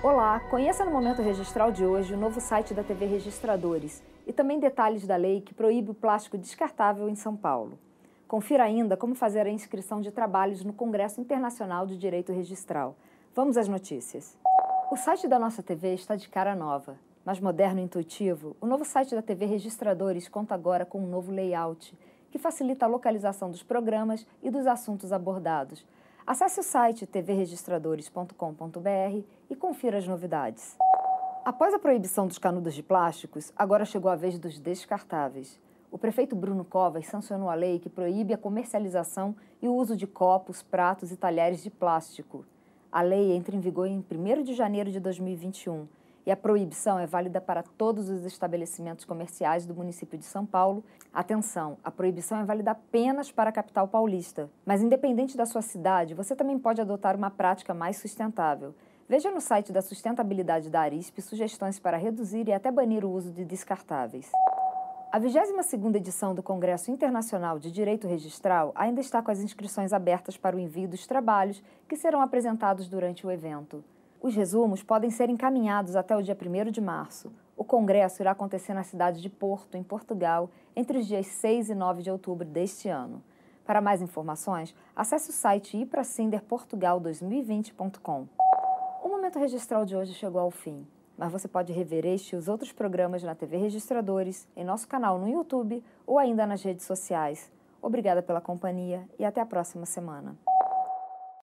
Olá, conheça no Momento Registral de hoje o novo site da TV Registradores e também detalhes da lei que proíbe o plástico descartável em São Paulo. Confira ainda como fazer a inscrição de trabalhos no Congresso Internacional de Direito Registral. Vamos às notícias. O site da nossa TV está de cara nova. Mais moderno e intuitivo, o novo site da TV Registradores conta agora com um novo layout que facilita a localização dos programas e dos assuntos abordados Acesse o site tvregistradores.com.br e confira as novidades. Após a proibição dos canudos de plásticos, agora chegou a vez dos descartáveis. O prefeito Bruno Covas sancionou a lei que proíbe a comercialização e o uso de copos, pratos e talheres de plástico. A lei entra em vigor em 1 de janeiro de 2021 e a proibição é válida para todos os estabelecimentos comerciais do município de São Paulo. Atenção, a proibição é válida apenas para a capital paulista, mas independente da sua cidade, você também pode adotar uma prática mais sustentável. Veja no site da Sustentabilidade da Arisp sugestões para reduzir e até banir o uso de descartáveis. A 22ª edição do Congresso Internacional de Direito Registral ainda está com as inscrições abertas para o envio dos trabalhos que serão apresentados durante o evento. Os resumos podem ser encaminhados até o dia 1 de março. O congresso irá acontecer na cidade de Porto, em Portugal, entre os dias 6 e 9 de outubro deste ano. Para mais informações, acesse o site ipracinderportugal2020.com. O momento registral de hoje chegou ao fim, mas você pode rever este e os outros programas na TV Registradores, em nosso canal no YouTube ou ainda nas redes sociais. Obrigada pela companhia e até a próxima semana.